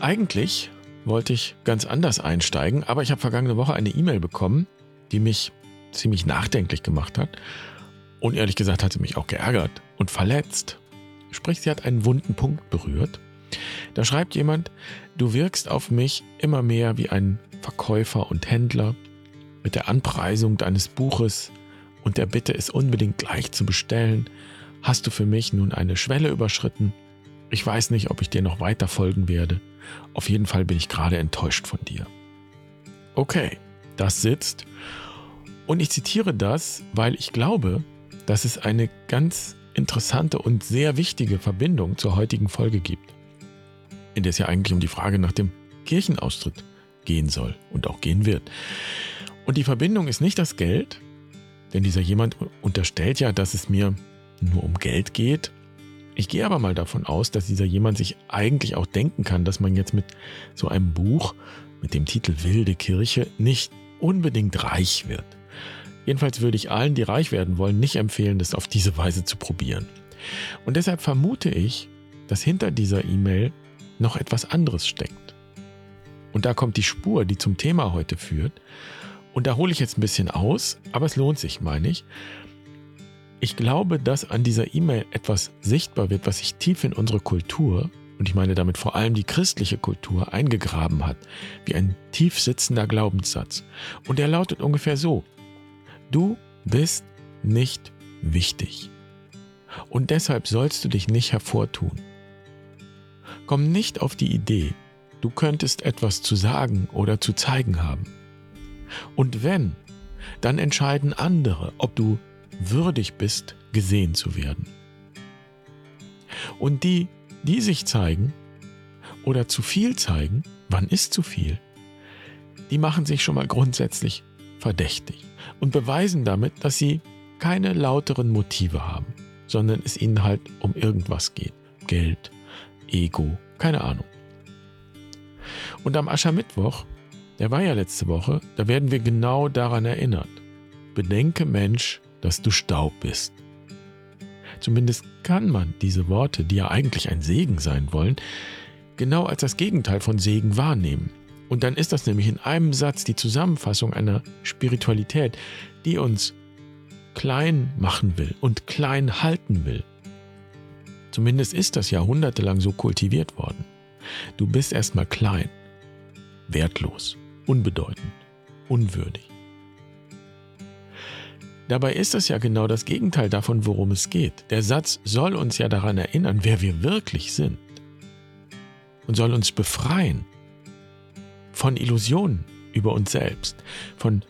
Eigentlich wollte ich ganz anders einsteigen, aber ich habe vergangene Woche eine E-Mail bekommen, die mich ziemlich nachdenklich gemacht hat. Und ehrlich gesagt hat sie mich auch geärgert und verletzt. Sprich, sie hat einen wunden Punkt berührt. Da schreibt jemand, du wirkst auf mich immer mehr wie ein Verkäufer und Händler mit der Anpreisung deines Buches und der Bitte, es unbedingt gleich zu bestellen, hast du für mich nun eine Schwelle überschritten. Ich weiß nicht, ob ich dir noch weiter folgen werde. Auf jeden Fall bin ich gerade enttäuscht von dir. Okay, das sitzt. Und ich zitiere das, weil ich glaube, dass es eine ganz interessante und sehr wichtige Verbindung zur heutigen Folge gibt, in der es ja eigentlich um die Frage nach dem Kirchenaustritt gehen soll und auch gehen wird. Und die Verbindung ist nicht das Geld, denn dieser jemand unterstellt ja, dass es mir nur um Geld geht. Ich gehe aber mal davon aus, dass dieser jemand sich eigentlich auch denken kann, dass man jetzt mit so einem Buch mit dem Titel Wilde Kirche nicht unbedingt reich wird. Jedenfalls würde ich allen, die reich werden wollen, nicht empfehlen, das auf diese Weise zu probieren. Und deshalb vermute ich, dass hinter dieser E-Mail noch etwas anderes steckt. Und da kommt die Spur, die zum Thema heute führt. Und da hole ich jetzt ein bisschen aus, aber es lohnt sich, meine ich. Ich glaube, dass an dieser E-Mail etwas sichtbar wird, was sich tief in unsere Kultur, und ich meine damit vor allem die christliche Kultur, eingegraben hat, wie ein tief sitzender Glaubenssatz. Und der lautet ungefähr so. Du bist nicht wichtig. Und deshalb sollst du dich nicht hervortun. Komm nicht auf die Idee, du könntest etwas zu sagen oder zu zeigen haben. Und wenn, dann entscheiden andere, ob du würdig bist, gesehen zu werden. Und die, die sich zeigen oder zu viel zeigen, wann ist zu viel, die machen sich schon mal grundsätzlich verdächtig und beweisen damit, dass sie keine lauteren Motive haben, sondern es ihnen halt um irgendwas geht. Geld, Ego, keine Ahnung. Und am Aschermittwoch der war ja letzte Woche, da werden wir genau daran erinnert. Bedenke Mensch, dass du Staub bist. Zumindest kann man diese Worte, die ja eigentlich ein Segen sein wollen, genau als das Gegenteil von Segen wahrnehmen. Und dann ist das nämlich in einem Satz die Zusammenfassung einer Spiritualität, die uns klein machen will und klein halten will. Zumindest ist das jahrhundertelang so kultiviert worden. Du bist erstmal klein, wertlos unbedeutend, unwürdig. Dabei ist es ja genau das Gegenteil davon, worum es geht. Der Satz soll uns ja daran erinnern, wer wir wirklich sind und soll uns befreien von Illusionen über uns selbst, von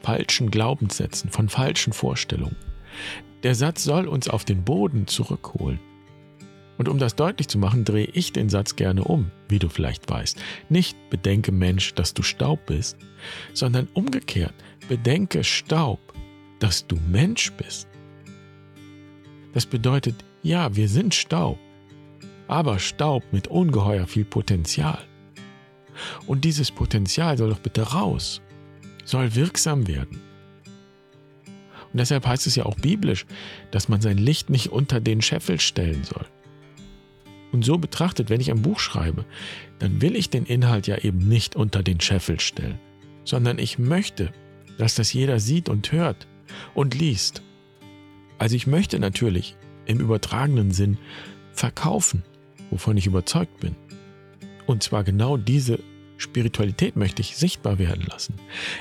falschen Glaubenssätzen, von falschen Vorstellungen. Der Satz soll uns auf den Boden zurückholen und um das deutlich zu machen, drehe ich den Satz gerne um, wie du vielleicht weißt. Nicht bedenke Mensch, dass du Staub bist, sondern umgekehrt, bedenke Staub, dass du Mensch bist. Das bedeutet, ja, wir sind Staub, aber Staub mit ungeheuer viel Potenzial. Und dieses Potenzial soll doch bitte raus, soll wirksam werden. Und deshalb heißt es ja auch biblisch, dass man sein Licht nicht unter den Scheffel stellen soll. Und so betrachtet, wenn ich ein Buch schreibe, dann will ich den Inhalt ja eben nicht unter den Scheffel stellen, sondern ich möchte, dass das jeder sieht und hört und liest. Also ich möchte natürlich im übertragenen Sinn verkaufen, wovon ich überzeugt bin. Und zwar genau diese Spiritualität möchte ich sichtbar werden lassen.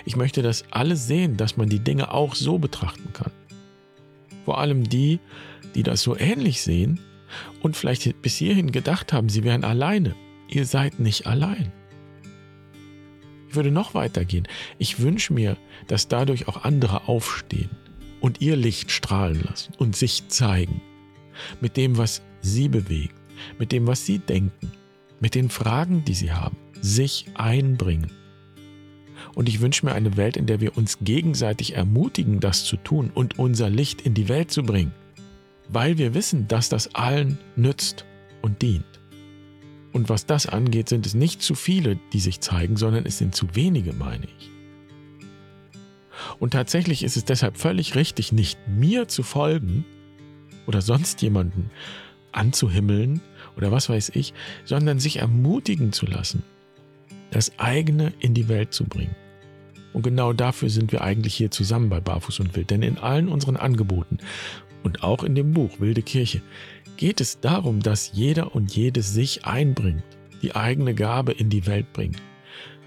Ich möchte, dass alle sehen, dass man die Dinge auch so betrachten kann. Vor allem die, die das so ähnlich sehen, und vielleicht bis hierhin gedacht haben, sie wären alleine. Ihr seid nicht allein. Ich würde noch weitergehen. Ich wünsche mir, dass dadurch auch andere aufstehen und ihr Licht strahlen lassen und sich zeigen. Mit dem, was sie bewegt, mit dem, was sie denken, mit den Fragen, die sie haben, sich einbringen. Und ich wünsche mir eine Welt, in der wir uns gegenseitig ermutigen, das zu tun und unser Licht in die Welt zu bringen weil wir wissen, dass das allen nützt und dient. Und was das angeht, sind es nicht zu viele, die sich zeigen, sondern es sind zu wenige, meine ich. Und tatsächlich ist es deshalb völlig richtig, nicht mir zu folgen oder sonst jemanden anzuhimmeln oder was weiß ich, sondern sich ermutigen zu lassen, das eigene in die Welt zu bringen. Und genau dafür sind wir eigentlich hier zusammen bei Barfuß und Wild. Denn in allen unseren Angeboten und auch in dem Buch Wilde Kirche geht es darum, dass jeder und jede sich einbringt, die eigene Gabe in die Welt bringt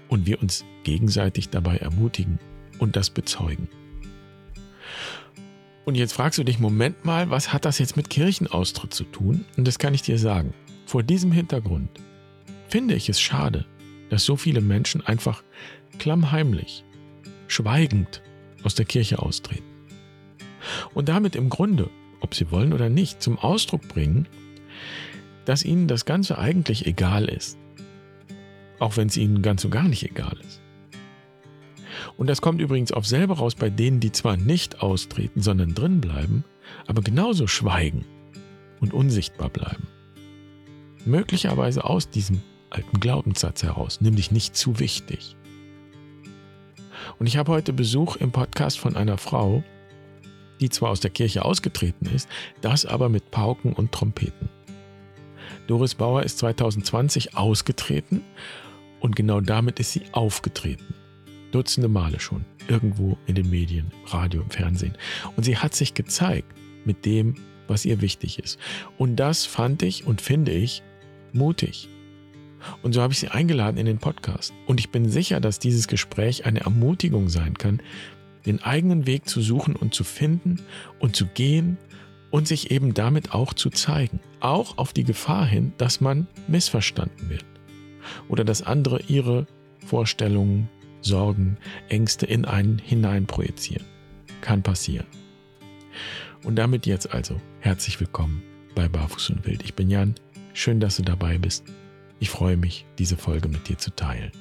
und wir uns gegenseitig dabei ermutigen und das bezeugen. Und jetzt fragst du dich, Moment mal, was hat das jetzt mit Kirchenaustritt zu tun? Und das kann ich dir sagen. Vor diesem Hintergrund finde ich es schade, dass so viele Menschen einfach klammheimlich, schweigend aus der Kirche austreten. Und damit im Grunde, ob sie wollen oder nicht, zum Ausdruck bringen, dass ihnen das Ganze eigentlich egal ist. Auch wenn es ihnen ganz und gar nicht egal ist. Und das kommt übrigens auf selber raus bei denen, die zwar nicht austreten, sondern drin bleiben, aber genauso schweigen und unsichtbar bleiben. Möglicherweise aus diesem alten Glaubenssatz heraus, nämlich nicht zu wichtig. Und ich habe heute Besuch im Podcast von einer Frau, die zwar aus der Kirche ausgetreten ist, das aber mit Pauken und Trompeten. Doris Bauer ist 2020 ausgetreten und genau damit ist sie aufgetreten. Dutzende Male schon. Irgendwo in den Medien, Radio, im Fernsehen. Und sie hat sich gezeigt mit dem, was ihr wichtig ist. Und das fand ich und finde ich mutig. Und so habe ich sie eingeladen in den Podcast. Und ich bin sicher, dass dieses Gespräch eine Ermutigung sein kann, den eigenen Weg zu suchen und zu finden und zu gehen und sich eben damit auch zu zeigen. Auch auf die Gefahr hin, dass man missverstanden wird. Oder dass andere ihre Vorstellungen, Sorgen, Ängste in einen hinein projizieren. Kann passieren. Und damit jetzt also herzlich willkommen bei Barfuß und Wild. Ich bin Jan. Schön, dass du dabei bist. Ich freue mich, diese Folge mit dir zu teilen.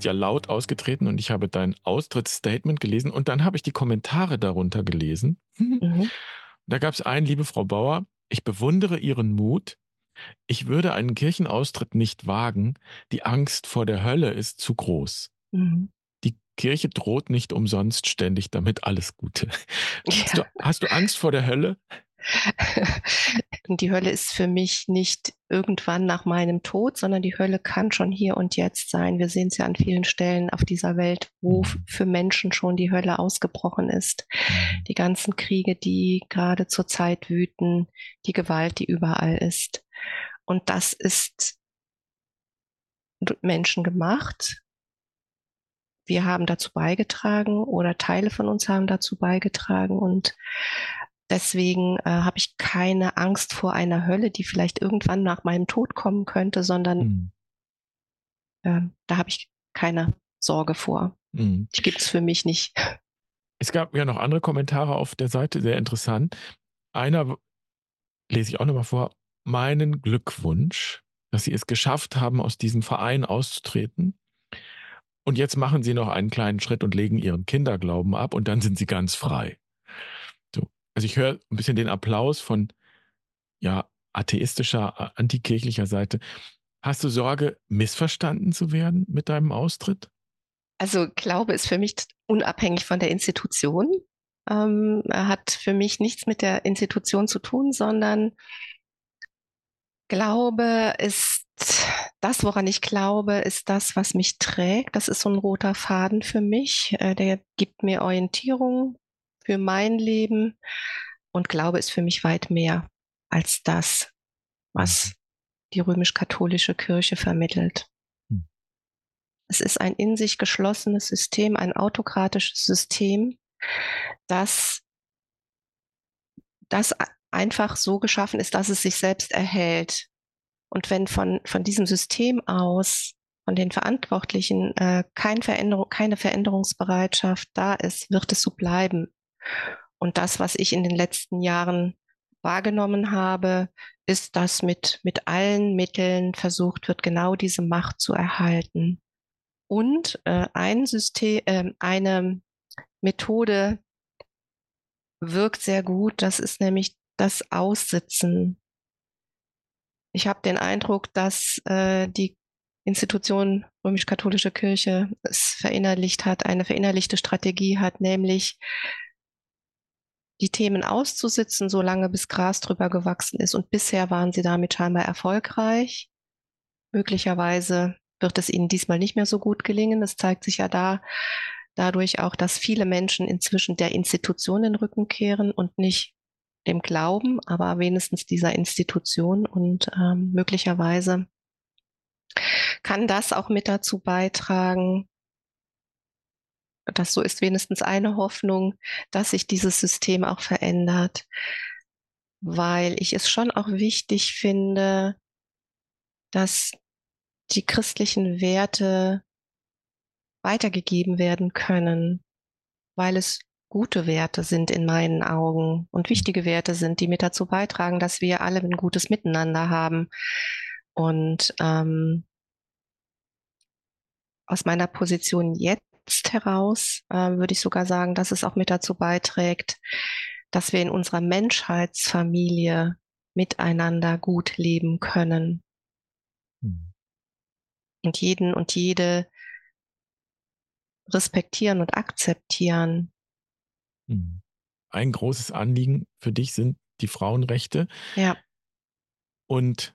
Bist ja laut ausgetreten und ich habe dein Austrittsstatement gelesen und dann habe ich die Kommentare darunter gelesen. Mhm. Da gab es einen, liebe Frau Bauer, ich bewundere Ihren Mut. Ich würde einen Kirchenaustritt nicht wagen. Die Angst vor der Hölle ist zu groß. Mhm. Die Kirche droht nicht umsonst ständig damit alles Gute. Ja. Hast, du, hast du Angst vor der Hölle? die Hölle ist für mich nicht irgendwann nach meinem Tod, sondern die Hölle kann schon hier und jetzt sein. Wir sehen es ja an vielen Stellen auf dieser Welt, wo mhm. für Menschen schon die Hölle ausgebrochen ist. Mhm. Die ganzen Kriege, die gerade zur Zeit wüten, die Gewalt, die überall ist. Und das ist Menschen gemacht. Wir haben dazu beigetragen oder Teile von uns haben dazu beigetragen und Deswegen äh, habe ich keine Angst vor einer Hölle, die vielleicht irgendwann nach meinem Tod kommen könnte, sondern mhm. äh, da habe ich keine Sorge vor. Mhm. Die gibt es für mich nicht. Es gab ja noch andere Kommentare auf der Seite, sehr interessant. Einer lese ich auch nochmal vor. Meinen Glückwunsch, dass Sie es geschafft haben, aus diesem Verein auszutreten. Und jetzt machen Sie noch einen kleinen Schritt und legen Ihren Kinderglauben ab und dann sind Sie ganz frei. Also ich höre ein bisschen den Applaus von ja, atheistischer, antikirchlicher Seite. Hast du Sorge, missverstanden zu werden mit deinem Austritt? Also Glaube ist für mich unabhängig von der Institution. Ähm, hat für mich nichts mit der Institution zu tun, sondern Glaube ist das, woran ich glaube, ist das, was mich trägt. Das ist so ein roter Faden für mich. Äh, der gibt mir Orientierung, für mein Leben. Und Glaube ist für mich weit mehr als das, was mhm. die römisch-katholische Kirche vermittelt. Hm. Es ist ein in sich geschlossenes System, ein autokratisches System, das, das einfach so geschaffen ist, dass es sich selbst erhält. Und wenn von, von diesem System aus, von den Verantwortlichen, äh, kein Veränderung, keine Veränderungsbereitschaft da ist, wird es so bleiben. Und das, was ich in den letzten Jahren wahrgenommen habe, ist, dass mit, mit allen Mitteln versucht wird, genau diese Macht zu erhalten. Und äh, ein System, äh, eine Methode wirkt sehr gut. Das ist nämlich das Aussitzen. Ich habe den Eindruck, dass äh, die Institution römisch-katholische Kirche es verinnerlicht hat, eine verinnerlichte Strategie hat, nämlich die Themen auszusitzen, solange bis Gras drüber gewachsen ist. Und bisher waren sie damit scheinbar erfolgreich. Möglicherweise wird es ihnen diesmal nicht mehr so gut gelingen. Es zeigt sich ja da dadurch auch, dass viele Menschen inzwischen der Institution den Rücken kehren und nicht dem Glauben, aber wenigstens dieser Institution und ähm, möglicherweise kann das auch mit dazu beitragen, das so ist wenigstens eine Hoffnung, dass sich dieses System auch verändert, weil ich es schon auch wichtig finde, dass die christlichen Werte weitergegeben werden können, weil es gute Werte sind in meinen Augen und wichtige Werte sind, die mit dazu beitragen, dass wir alle ein gutes Miteinander haben. Und ähm, aus meiner Position jetzt heraus äh, würde ich sogar sagen, dass es auch mit dazu beiträgt, dass wir in unserer Menschheitsfamilie miteinander gut leben können. Mhm. Und jeden und jede respektieren und akzeptieren. Mhm. Ein großes Anliegen für dich sind die Frauenrechte. Ja. Und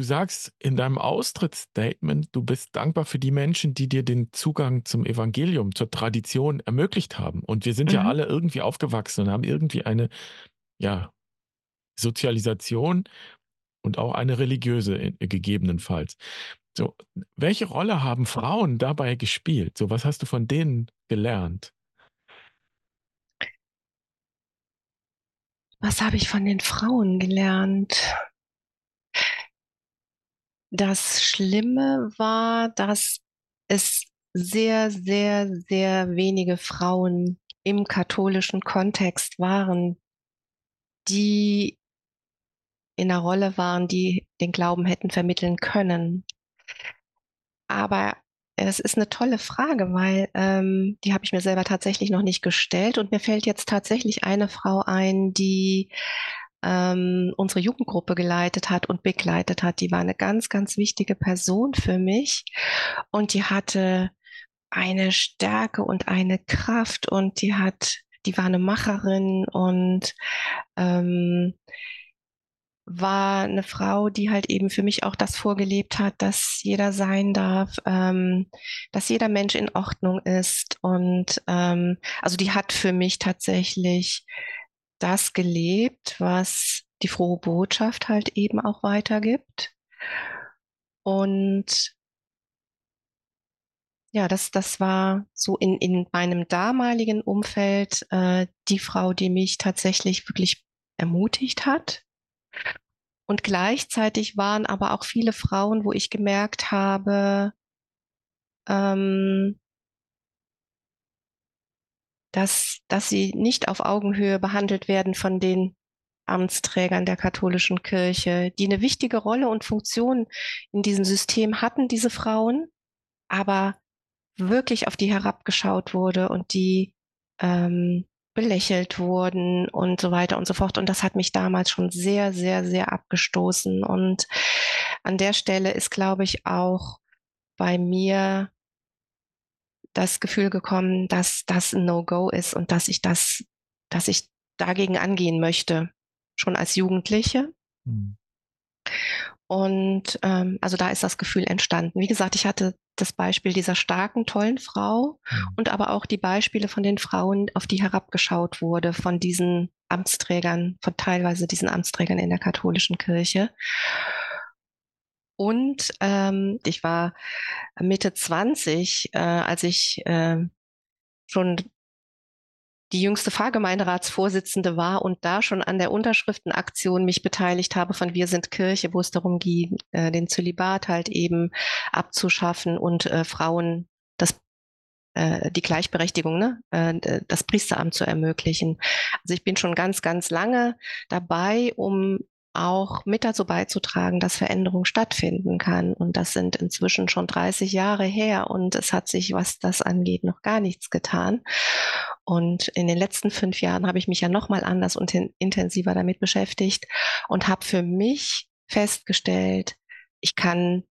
du sagst in deinem Austrittsstatement, du bist dankbar für die Menschen, die dir den Zugang zum Evangelium, zur Tradition ermöglicht haben. Und wir sind mhm. ja alle irgendwie aufgewachsen und haben irgendwie eine, ja, Sozialisation und auch eine religiöse äh, gegebenenfalls. So, welche Rolle haben Frauen dabei gespielt? So, was hast du von denen gelernt? Was habe ich von den Frauen gelernt? Das Schlimme war, dass es sehr, sehr, sehr wenige Frauen im katholischen Kontext waren, die in einer Rolle waren, die den Glauben hätten vermitteln können. Aber es ist eine tolle Frage, weil ähm, die habe ich mir selber tatsächlich noch nicht gestellt. Und mir fällt jetzt tatsächlich eine Frau ein, die ähm, unsere Jugendgruppe geleitet hat und begleitet hat. Die war eine ganz, ganz wichtige Person für mich. Und die hatte eine Stärke und eine Kraft und die hat, die war eine Macherin und ähm, war eine Frau, die halt eben für mich auch das vorgelebt hat, dass jeder sein darf, ähm, dass jeder Mensch in Ordnung ist. Und ähm, also die hat für mich tatsächlich das gelebt, was die frohe Botschaft halt eben auch weitergibt. Und ja, das, das war so in, in meinem damaligen Umfeld äh, die Frau, die mich tatsächlich wirklich ermutigt hat, und gleichzeitig waren aber auch viele Frauen, wo ich gemerkt habe, ähm, dass, dass sie nicht auf Augenhöhe behandelt werden von den Amtsträgern der katholischen Kirche, die eine wichtige Rolle und Funktion in diesem System hatten, diese Frauen, aber wirklich auf die herabgeschaut wurde und die ähm, belächelt wurden und so weiter und so fort. Und das hat mich damals schon sehr, sehr, sehr abgestoßen. Und an der Stelle ist, glaube ich, auch bei mir das Gefühl gekommen, dass das ein No-Go ist und dass ich das, dass ich dagegen angehen möchte, schon als Jugendliche. Mhm. Und ähm, also da ist das Gefühl entstanden. Wie gesagt, ich hatte das Beispiel dieser starken, tollen Frau mhm. und aber auch die Beispiele von den Frauen, auf die herabgeschaut wurde, von diesen Amtsträgern, von teilweise diesen Amtsträgern in der katholischen Kirche. Und ähm, ich war Mitte 20, äh, als ich äh, schon die jüngste Pfarrgemeinderatsvorsitzende war und da schon an der Unterschriftenaktion mich beteiligt habe von Wir sind Kirche, wo es darum ging, äh, den Zölibat halt eben abzuschaffen und äh, Frauen das äh, die Gleichberechtigung, ne, äh, das Priesteramt zu ermöglichen. Also ich bin schon ganz, ganz lange dabei, um auch mit dazu beizutragen, dass Veränderung stattfinden kann. Und das sind inzwischen schon 30 Jahre her und es hat sich, was das angeht, noch gar nichts getan. Und in den letzten fünf Jahren habe ich mich ja nochmal anders und intensiver damit beschäftigt und habe für mich festgestellt, ich kann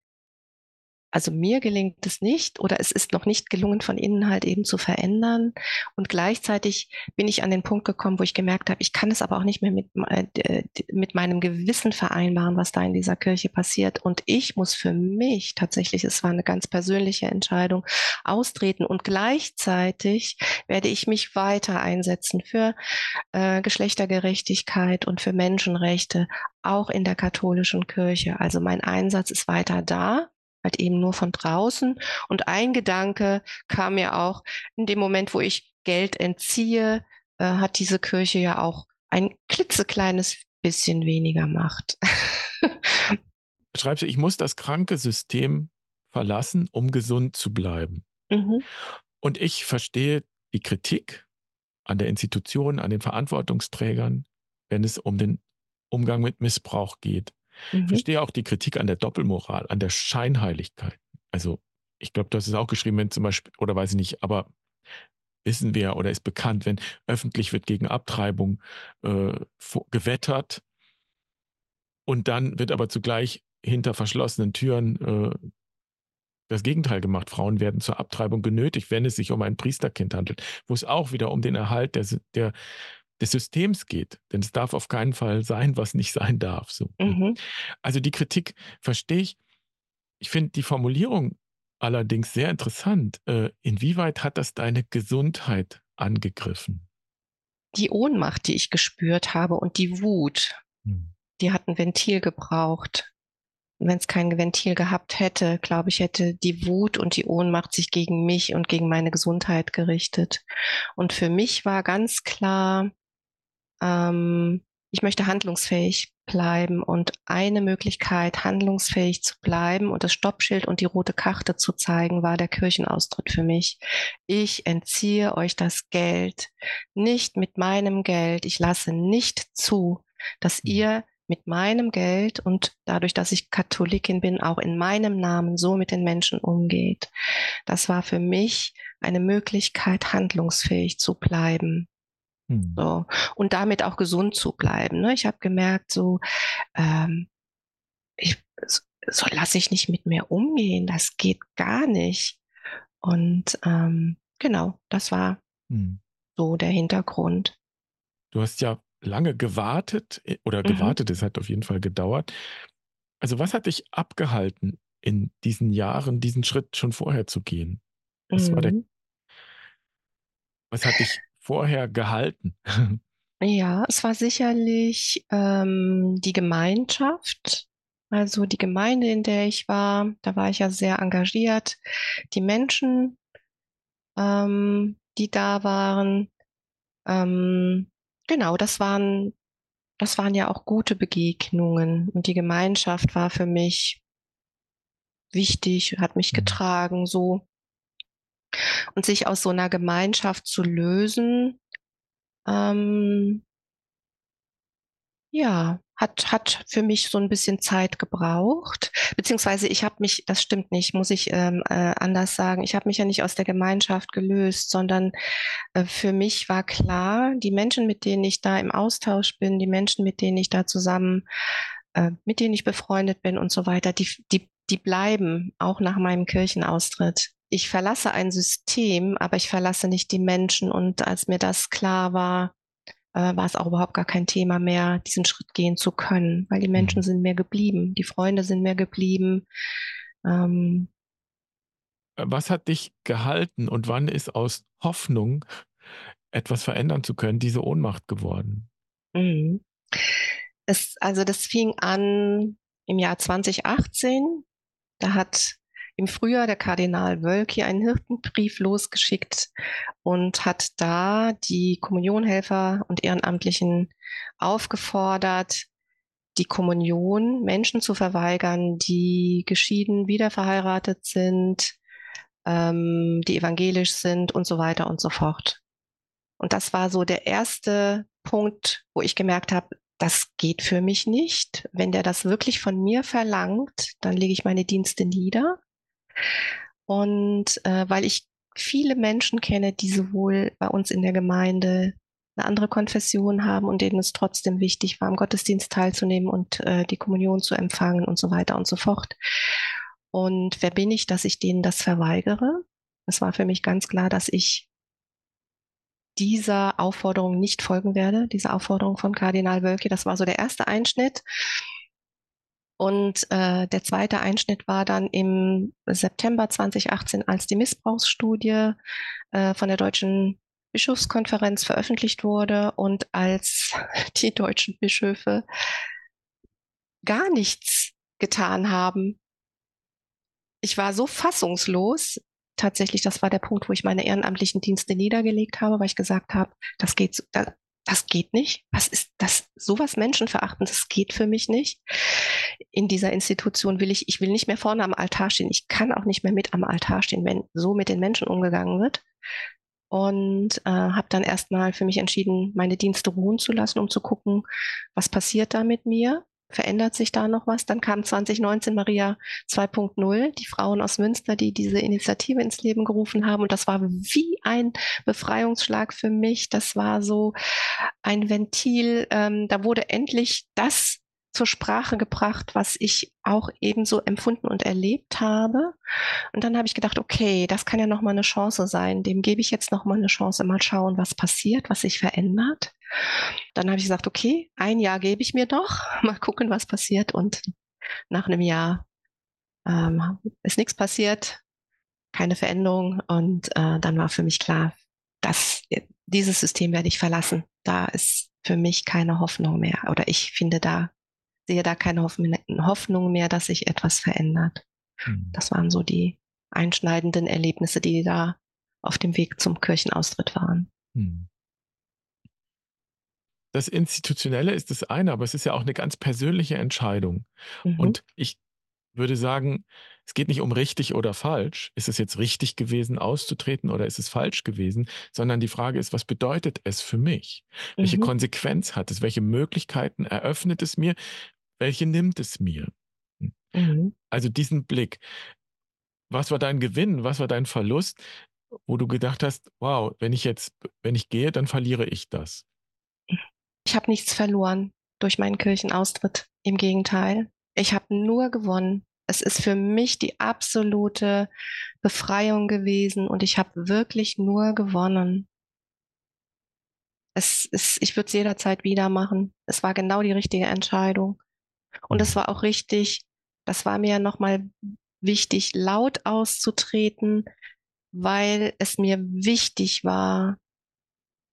also mir gelingt es nicht oder es ist noch nicht gelungen, von innen halt eben zu verändern. Und gleichzeitig bin ich an den Punkt gekommen, wo ich gemerkt habe, ich kann es aber auch nicht mehr mit, äh, mit meinem Gewissen vereinbaren, was da in dieser Kirche passiert. Und ich muss für mich tatsächlich, es war eine ganz persönliche Entscheidung, austreten. Und gleichzeitig werde ich mich weiter einsetzen für äh, Geschlechtergerechtigkeit und für Menschenrechte, auch in der katholischen Kirche. Also mein Einsatz ist weiter da halt eben nur von draußen. Und ein Gedanke kam mir auch in dem Moment, wo ich Geld entziehe, äh, hat diese Kirche ja auch ein klitzekleines bisschen weniger Macht. Schreibst du, ich muss das kranke System verlassen, um gesund zu bleiben. Mhm. Und ich verstehe die Kritik an der Institution, an den Verantwortungsträgern, wenn es um den Umgang mit Missbrauch geht. Mhm. Verstehe auch die Kritik an der Doppelmoral, an der Scheinheiligkeit. Also, ich glaube, du hast es auch geschrieben, wenn zum Beispiel, oder weiß ich nicht, aber wissen wir oder ist bekannt, wenn öffentlich wird gegen Abtreibung äh, gewettert und dann wird aber zugleich hinter verschlossenen Türen äh, das Gegenteil gemacht. Frauen werden zur Abtreibung genötigt, wenn es sich um ein Priesterkind handelt, wo es auch wieder um den Erhalt der, der des Systems geht. Denn es darf auf keinen Fall sein, was nicht sein darf. So. Mhm. Also die Kritik verstehe ich. Ich finde die Formulierung allerdings sehr interessant. Äh, inwieweit hat das deine Gesundheit angegriffen? Die Ohnmacht, die ich gespürt habe und die Wut, hm. die hat ein Ventil gebraucht. wenn es kein Ventil gehabt hätte, glaube ich, hätte die Wut und die Ohnmacht sich gegen mich und gegen meine Gesundheit gerichtet. Und für mich war ganz klar, ähm, ich möchte handlungsfähig bleiben und eine Möglichkeit, handlungsfähig zu bleiben und das Stoppschild und die rote Karte zu zeigen, war der Kirchenaustritt für mich. Ich entziehe euch das Geld, nicht mit meinem Geld. Ich lasse nicht zu, dass mhm. ihr mit meinem Geld und dadurch, dass ich Katholikin bin, auch in meinem Namen so mit den Menschen umgeht. Das war für mich eine Möglichkeit, handlungsfähig zu bleiben. Mhm. So. Und damit auch gesund zu bleiben. Ne? Ich habe gemerkt, so, ähm, ich, so lasse ich nicht mit mir umgehen, das geht gar nicht. Und ähm, genau, das war mhm. so der Hintergrund. Du hast ja lange gewartet äh, oder mhm. gewartet, mhm. es hat auf jeden Fall gedauert. Also was hat dich abgehalten, in diesen Jahren diesen Schritt schon vorher zu gehen? Was, war der, mhm. was hat dich vorher gehalten? Ja, es war sicherlich ähm, die Gemeinschaft, also die Gemeinde, in der ich war. Da war ich ja sehr engagiert. Die Menschen, ähm, die da waren. Ähm, genau, das waren, das waren ja auch gute Begegnungen. Und die Gemeinschaft war für mich wichtig, hat mich mhm. getragen, so. Und sich aus so einer Gemeinschaft zu lösen, ähm, ja, hat, hat für mich so ein bisschen Zeit gebraucht. Beziehungsweise ich habe mich, das stimmt nicht, muss ich ähm, äh, anders sagen, ich habe mich ja nicht aus der Gemeinschaft gelöst, sondern äh, für mich war klar, die Menschen, mit denen ich da im Austausch bin, die Menschen, mit denen ich da zusammen, äh, mit denen ich befreundet bin und so weiter, die, die, die bleiben auch nach meinem Kirchenaustritt ich verlasse ein System, aber ich verlasse nicht die Menschen. Und als mir das klar war, äh, war es auch überhaupt gar kein Thema mehr, diesen Schritt gehen zu können, weil die Menschen mhm. sind mir geblieben, die Freunde sind mir geblieben. Ähm, Was hat dich gehalten und wann ist aus Hoffnung, etwas verändern zu können, diese Ohnmacht geworden? Mhm. Es, also das fing an im Jahr 2018. Da hat im Frühjahr der Kardinal Wölki einen Hirtenbrief losgeschickt und hat da die Kommunionhelfer und Ehrenamtlichen aufgefordert, die Kommunion Menschen zu verweigern, die geschieden, wiederverheiratet sind, ähm, die evangelisch sind und so weiter und so fort. Und das war so der erste Punkt, wo ich gemerkt habe, das geht für mich nicht. Wenn der das wirklich von mir verlangt, dann lege ich meine Dienste nieder. Und äh, weil ich viele Menschen kenne, die sowohl bei uns in der Gemeinde eine andere Konfession haben und denen es trotzdem wichtig war, am Gottesdienst teilzunehmen und äh, die Kommunion zu empfangen und so weiter und so fort. Und wer bin ich, dass ich denen das verweigere? Es war für mich ganz klar, dass ich dieser Aufforderung nicht folgen werde, dieser Aufforderung von Kardinal Wölke. Das war so der erste Einschnitt. Und äh, der zweite Einschnitt war dann im September 2018, als die Missbrauchsstudie äh, von der Deutschen Bischofskonferenz veröffentlicht wurde und als die deutschen Bischöfe gar nichts getan haben. Ich war so fassungslos, tatsächlich, das war der Punkt, wo ich meine ehrenamtlichen Dienste niedergelegt habe, weil ich gesagt habe, das geht, das, das geht nicht. Was ist das? Sowas Menschenverachten, das geht für mich nicht. In dieser Institution will ich, ich will nicht mehr vorne am Altar stehen. Ich kann auch nicht mehr mit am Altar stehen, wenn so mit den Menschen umgegangen wird. Und äh, habe dann erstmal für mich entschieden, meine Dienste ruhen zu lassen, um zu gucken, was passiert da mit mir verändert sich da noch was? Dann kam 2019 Maria 2.0, die Frauen aus Münster, die diese Initiative ins Leben gerufen haben. Und das war wie ein Befreiungsschlag für mich. Das war so ein Ventil. Ähm, da wurde endlich das zur Sprache gebracht, was ich auch ebenso empfunden und erlebt habe. Und dann habe ich gedacht, okay, das kann ja noch mal eine Chance sein. Dem gebe ich jetzt noch mal eine Chance, mal schauen, was passiert, was sich verändert. Dann habe ich gesagt, okay, ein Jahr gebe ich mir doch, mal gucken, was passiert. Und nach einem Jahr ähm, ist nichts passiert, keine Veränderung. Und äh, dann war für mich klar, dass dieses System werde ich verlassen. Da ist für mich keine Hoffnung mehr. Oder ich finde da sehe da keine Hoffnung mehr, dass sich etwas verändert. Mhm. Das waren so die einschneidenden Erlebnisse, die da auf dem Weg zum Kirchenaustritt waren. Mhm. Das Institutionelle ist das eine, aber es ist ja auch eine ganz persönliche Entscheidung. Mhm. Und ich würde sagen, es geht nicht um richtig oder falsch. Ist es jetzt richtig gewesen, auszutreten oder ist es falsch gewesen? Sondern die Frage ist, was bedeutet es für mich? Welche mhm. Konsequenz hat es? Welche Möglichkeiten eröffnet es mir? Welche nimmt es mir? Hm. Mhm. Also diesen Blick. Was war dein Gewinn? Was war dein Verlust, wo du gedacht hast, wow, wenn ich jetzt, wenn ich gehe, dann verliere ich das? Ich habe nichts verloren durch meinen Kirchenaustritt. Im Gegenteil. Ich habe nur gewonnen. Es ist für mich die absolute Befreiung gewesen und ich habe wirklich nur gewonnen. Es ist, ich würde es jederzeit wieder machen. Es war genau die richtige Entscheidung. Und es war auch richtig, das war mir nochmal wichtig, laut auszutreten, weil es mir wichtig war,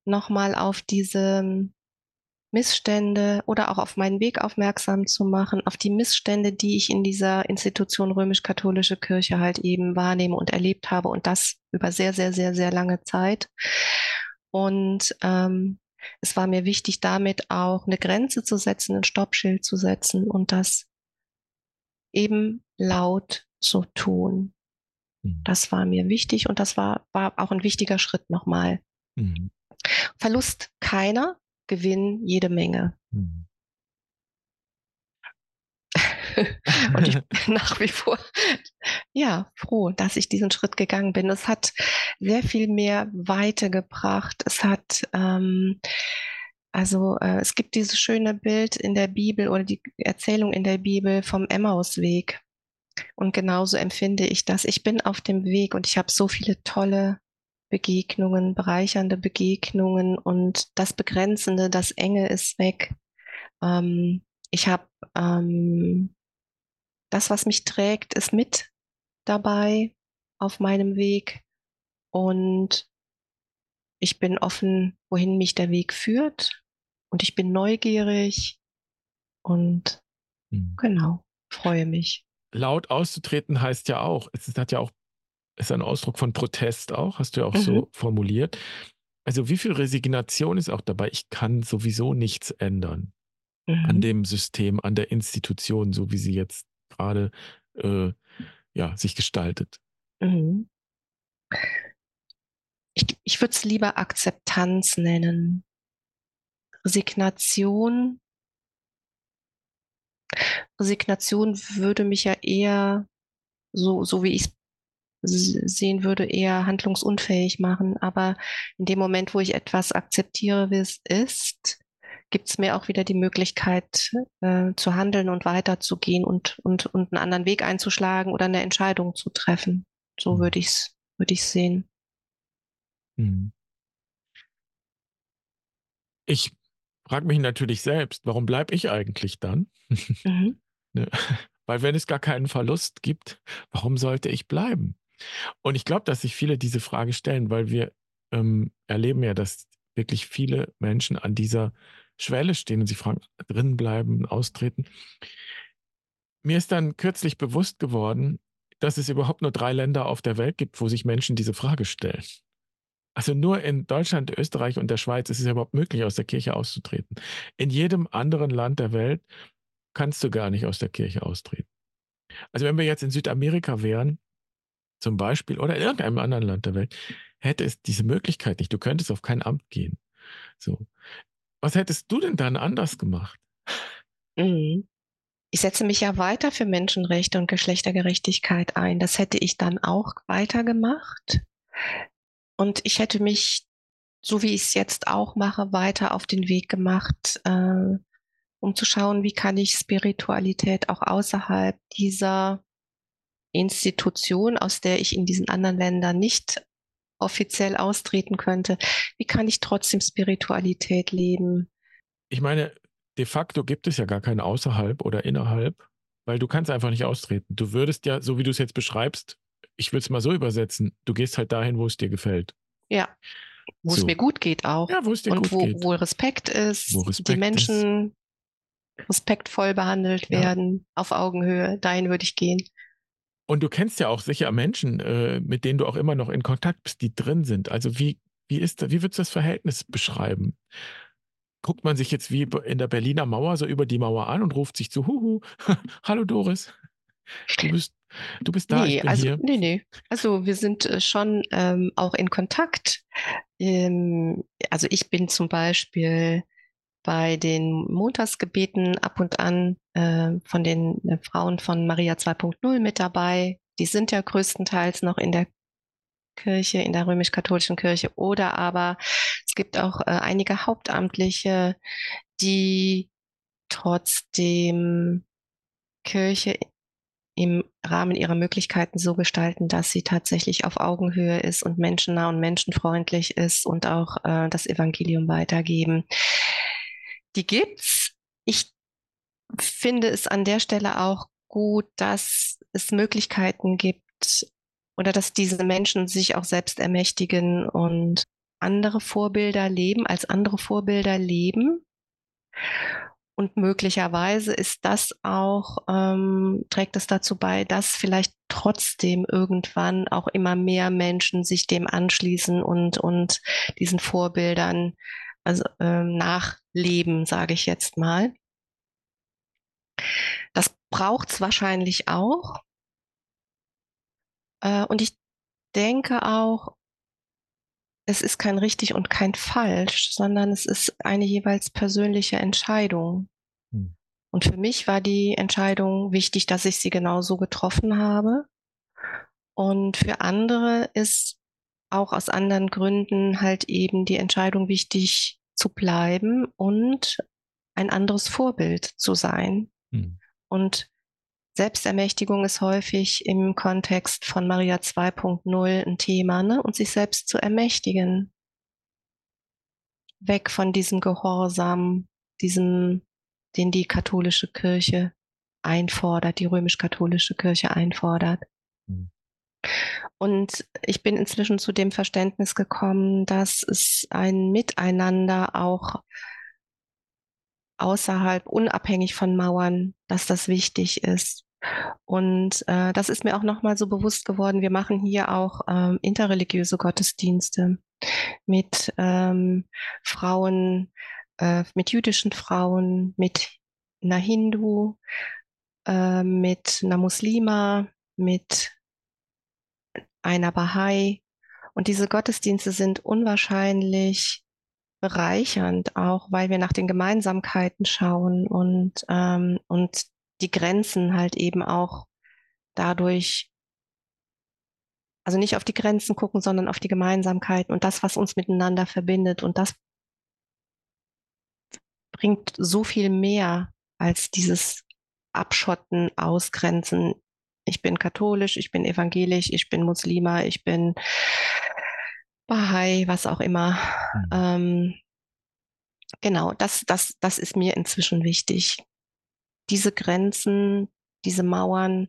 nochmal auf diese Missstände oder auch auf meinen Weg aufmerksam zu machen, auf die Missstände, die ich in dieser Institution römisch-katholische Kirche halt eben wahrnehme und erlebt habe und das über sehr, sehr, sehr, sehr lange Zeit. Und ähm, es war mir wichtig, damit auch eine Grenze zu setzen, ein Stoppschild zu setzen und das eben laut zu tun. Mhm. Das war mir wichtig und das war, war auch ein wichtiger Schritt nochmal. Mhm. Verlust keiner, Gewinn jede Menge. Mhm. und ich bin nach wie vor ja froh, dass ich diesen Schritt gegangen bin. Es hat sehr viel mehr Weite gebracht. Es hat ähm, also äh, es gibt dieses schöne Bild in der Bibel oder die Erzählung in der Bibel vom Emmausweg. Und genauso empfinde ich das. Ich bin auf dem Weg und ich habe so viele tolle Begegnungen, bereichernde Begegnungen und das Begrenzende, das Enge ist weg. Ähm, ich habe ähm, das, was mich trägt, ist mit dabei auf meinem Weg. Und ich bin offen, wohin mich der Weg führt. Und ich bin neugierig und hm. genau, freue mich. Laut auszutreten heißt ja auch, es hat ja auch, ist ein Ausdruck von Protest auch, hast du ja auch mhm. so formuliert. Also wie viel Resignation ist auch dabei? Ich kann sowieso nichts ändern mhm. an dem System, an der Institution, so wie sie jetzt gerade äh, ja, sich gestaltet. Mhm. Ich, ich würde es lieber Akzeptanz nennen. Resignation Resignation würde mich ja eher, so, so wie ich es sehen würde, eher handlungsunfähig machen. Aber in dem Moment, wo ich etwas akzeptiere, wie es ist, gibt es mir auch wieder die Möglichkeit äh, zu handeln und weiterzugehen und, und, und einen anderen Weg einzuschlagen oder eine Entscheidung zu treffen. So mhm. würde ich es würde ich sehen. Mhm. Ich frage mich natürlich selbst, warum bleibe ich eigentlich dann? Mhm. ne? Weil wenn es gar keinen Verlust gibt, warum sollte ich bleiben? Und ich glaube, dass sich viele diese Frage stellen, weil wir ähm, erleben ja, dass wirklich viele Menschen an dieser Schwelle stehen und sie fragen, drin bleiben, austreten. Mir ist dann kürzlich bewusst geworden, dass es überhaupt nur drei Länder auf der Welt gibt, wo sich Menschen diese Frage stellen. Also nur in Deutschland, Österreich und der Schweiz ist es überhaupt möglich, aus der Kirche auszutreten. In jedem anderen Land der Welt kannst du gar nicht aus der Kirche austreten. Also wenn wir jetzt in Südamerika wären, zum Beispiel, oder in irgendeinem anderen Land der Welt, hätte es diese Möglichkeit nicht. Du könntest auf kein Amt gehen. So. Was hättest du denn dann anders gemacht? Mhm. Ich setze mich ja weiter für Menschenrechte und Geschlechtergerechtigkeit ein. Das hätte ich dann auch weiter gemacht. Und ich hätte mich, so wie ich es jetzt auch mache, weiter auf den Weg gemacht, äh, um zu schauen, wie kann ich Spiritualität auch außerhalb dieser Institution, aus der ich in diesen anderen Ländern nicht offiziell austreten könnte, wie kann ich trotzdem Spiritualität leben? Ich meine, de facto gibt es ja gar kein außerhalb oder innerhalb, weil du kannst einfach nicht austreten. Du würdest ja, so wie du es jetzt beschreibst, ich würde es mal so übersetzen, du gehst halt dahin, wo es dir gefällt. Ja. Wo so. es mir gut geht auch. Ja, wo es dir Und gut wo, geht. wo Respekt ist, wo Respekt die Menschen ist. respektvoll behandelt ja. werden, auf Augenhöhe, dahin würde ich gehen. Und du kennst ja auch sicher Menschen, äh, mit denen du auch immer noch in Kontakt bist, die drin sind. Also wie, wie ist, wie würdest du das Verhältnis beschreiben? Guckt man sich jetzt wie in der Berliner Mauer so über die Mauer an und ruft sich zu, huhu, hallo Doris, du bist, du bist da, nee, ich bin also, hier. Nee, nee. Also wir sind äh, schon ähm, auch in Kontakt. Ähm, also ich bin zum Beispiel bei den Montagsgebeten ab und an äh, von den äh, Frauen von Maria 2.0 mit dabei. Die sind ja größtenteils noch in der Kirche, in der römisch-katholischen Kirche. Oder aber es gibt auch äh, einige Hauptamtliche, die trotzdem Kirche im Rahmen ihrer Möglichkeiten so gestalten, dass sie tatsächlich auf Augenhöhe ist und menschennah und menschenfreundlich ist und auch äh, das Evangelium weitergeben die gibt's. Ich finde es an der Stelle auch gut, dass es Möglichkeiten gibt oder dass diese Menschen sich auch selbst ermächtigen und andere Vorbilder leben, als andere Vorbilder leben. Und möglicherweise ist das auch, ähm, trägt es dazu bei, dass vielleicht trotzdem irgendwann auch immer mehr Menschen sich dem anschließen und, und diesen Vorbildern also ähm, nachleben, sage ich jetzt mal. Das braucht es wahrscheinlich auch. Äh, und ich denke auch, es ist kein richtig und kein falsch, sondern es ist eine jeweils persönliche Entscheidung. Hm. Und für mich war die Entscheidung wichtig, dass ich sie genauso getroffen habe. Und für andere ist auch aus anderen Gründen halt eben die Entscheidung wichtig zu bleiben und ein anderes Vorbild zu sein. Hm. Und Selbstermächtigung ist häufig im Kontext von Maria 2.0 ein Thema, ne? Und sich selbst zu ermächtigen. Weg von diesem Gehorsam, diesem, den die katholische Kirche einfordert, die römisch-katholische Kirche einfordert. Hm. Und ich bin inzwischen zu dem Verständnis gekommen, dass es ein Miteinander auch außerhalb, unabhängig von Mauern, dass das wichtig ist. Und äh, das ist mir auch nochmal so bewusst geworden. Wir machen hier auch ähm, interreligiöse Gottesdienste mit ähm, Frauen, äh, mit jüdischen Frauen, mit einer Hindu, äh, mit einer Muslima, mit einer Bahai. Und diese Gottesdienste sind unwahrscheinlich bereichernd, auch weil wir nach den Gemeinsamkeiten schauen und, ähm, und die Grenzen halt eben auch dadurch, also nicht auf die Grenzen gucken, sondern auf die Gemeinsamkeiten und das, was uns miteinander verbindet. Und das bringt so viel mehr als dieses Abschotten, Ausgrenzen. Ich bin katholisch, ich bin evangelisch, ich bin Muslima, ich bin Bahai, was auch immer. Mhm. Ähm, genau, das, das, das ist mir inzwischen wichtig. Diese Grenzen, diese Mauern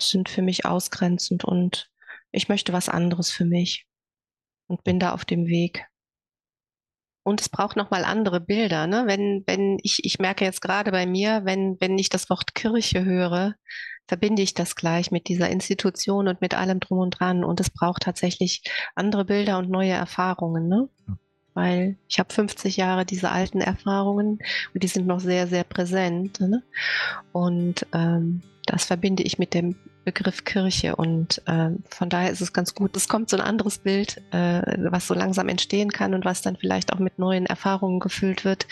sind für mich ausgrenzend und ich möchte was anderes für mich und bin da auf dem Weg. Und es braucht nochmal andere Bilder, ne? Wenn, wenn ich, ich merke jetzt gerade bei mir, wenn, wenn ich das Wort Kirche höre, verbinde ich das gleich mit dieser Institution und mit allem drum und dran. Und es braucht tatsächlich andere Bilder und neue Erfahrungen, ne? Weil ich habe 50 Jahre diese alten Erfahrungen und die sind noch sehr, sehr präsent. Ne? Und ähm, das verbinde ich mit dem Begriff Kirche und äh, von daher ist es ganz gut. Es kommt so ein anderes Bild, äh, was so langsam entstehen kann und was dann vielleicht auch mit neuen Erfahrungen gefüllt wird.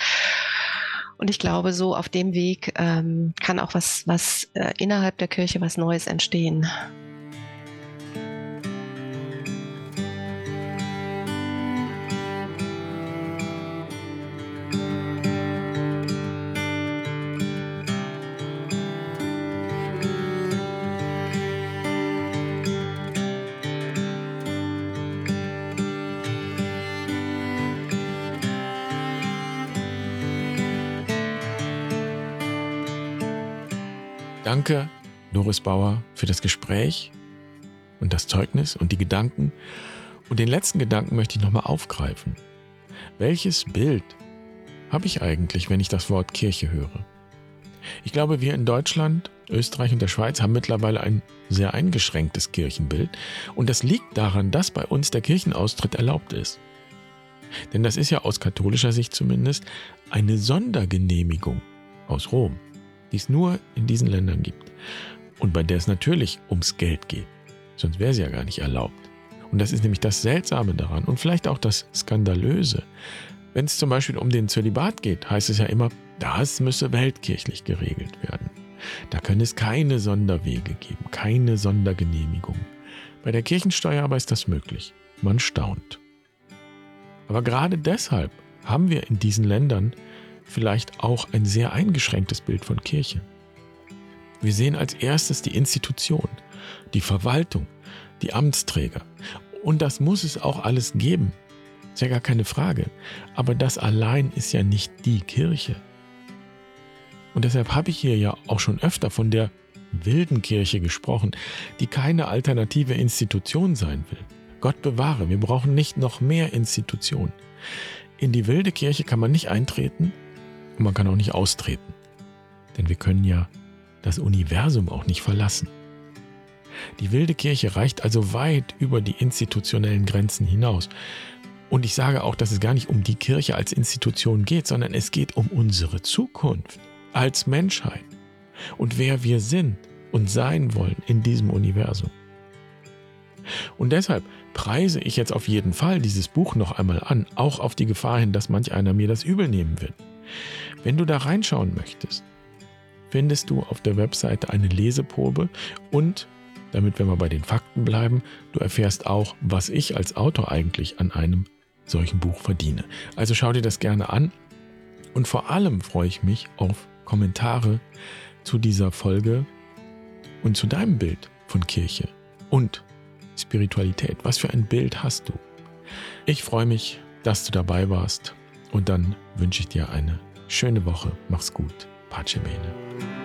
Und ich glaube, so auf dem Weg ähm, kann auch was, was äh, innerhalb der Kirche was Neues entstehen. Danke, Doris Bauer, für das Gespräch und das Zeugnis und die Gedanken. Und den letzten Gedanken möchte ich nochmal aufgreifen. Welches Bild habe ich eigentlich, wenn ich das Wort Kirche höre? Ich glaube, wir in Deutschland, Österreich und der Schweiz haben mittlerweile ein sehr eingeschränktes Kirchenbild. Und das liegt daran, dass bei uns der Kirchenaustritt erlaubt ist. Denn das ist ja aus katholischer Sicht zumindest eine Sondergenehmigung aus Rom die es nur in diesen Ländern gibt und bei der es natürlich ums Geld geht. Sonst wäre sie ja gar nicht erlaubt. Und das ist nämlich das Seltsame daran und vielleicht auch das Skandalöse. Wenn es zum Beispiel um den Zölibat geht, heißt es ja immer, das müsse weltkirchlich geregelt werden. Da könne es keine Sonderwege geben, keine Sondergenehmigung. Bei der Kirchensteuer aber ist das möglich. Man staunt. Aber gerade deshalb haben wir in diesen Ländern vielleicht auch ein sehr eingeschränktes Bild von Kirche. Wir sehen als erstes die Institution, die Verwaltung, die Amtsträger. Und das muss es auch alles geben. Ist ja gar keine Frage. Aber das allein ist ja nicht die Kirche. Und deshalb habe ich hier ja auch schon öfter von der wilden Kirche gesprochen, die keine alternative Institution sein will. Gott bewahre, wir brauchen nicht noch mehr Institutionen. In die wilde Kirche kann man nicht eintreten, und man kann auch nicht austreten. Denn wir können ja das Universum auch nicht verlassen. Die wilde Kirche reicht also weit über die institutionellen Grenzen hinaus. Und ich sage auch, dass es gar nicht um die Kirche als Institution geht, sondern es geht um unsere Zukunft als Menschheit und wer wir sind und sein wollen in diesem Universum. Und deshalb preise ich jetzt auf jeden Fall dieses Buch noch einmal an, auch auf die Gefahr hin, dass manch einer mir das übel nehmen wird. Wenn du da reinschauen möchtest, findest du auf der Webseite eine Leseprobe und, damit wir mal bei den Fakten bleiben, du erfährst auch, was ich als Autor eigentlich an einem solchen Buch verdiene. Also schau dir das gerne an und vor allem freue ich mich auf Kommentare zu dieser Folge und zu deinem Bild von Kirche und Spiritualität. Was für ein Bild hast du? Ich freue mich, dass du dabei warst und dann wünsche ich dir eine schöne Woche. Mach's gut. Pace bene.